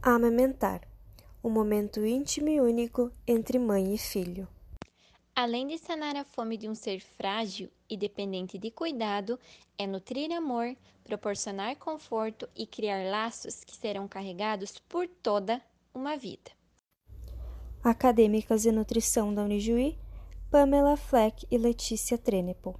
Amamentar um momento íntimo e único entre mãe e filho. Além de sanar a fome de um ser frágil e dependente de cuidado, é nutrir amor, proporcionar conforto e criar laços que serão carregados por toda uma vida. Acadêmicas de Nutrição da Unijuí, Pamela Fleck e Letícia Trenepo.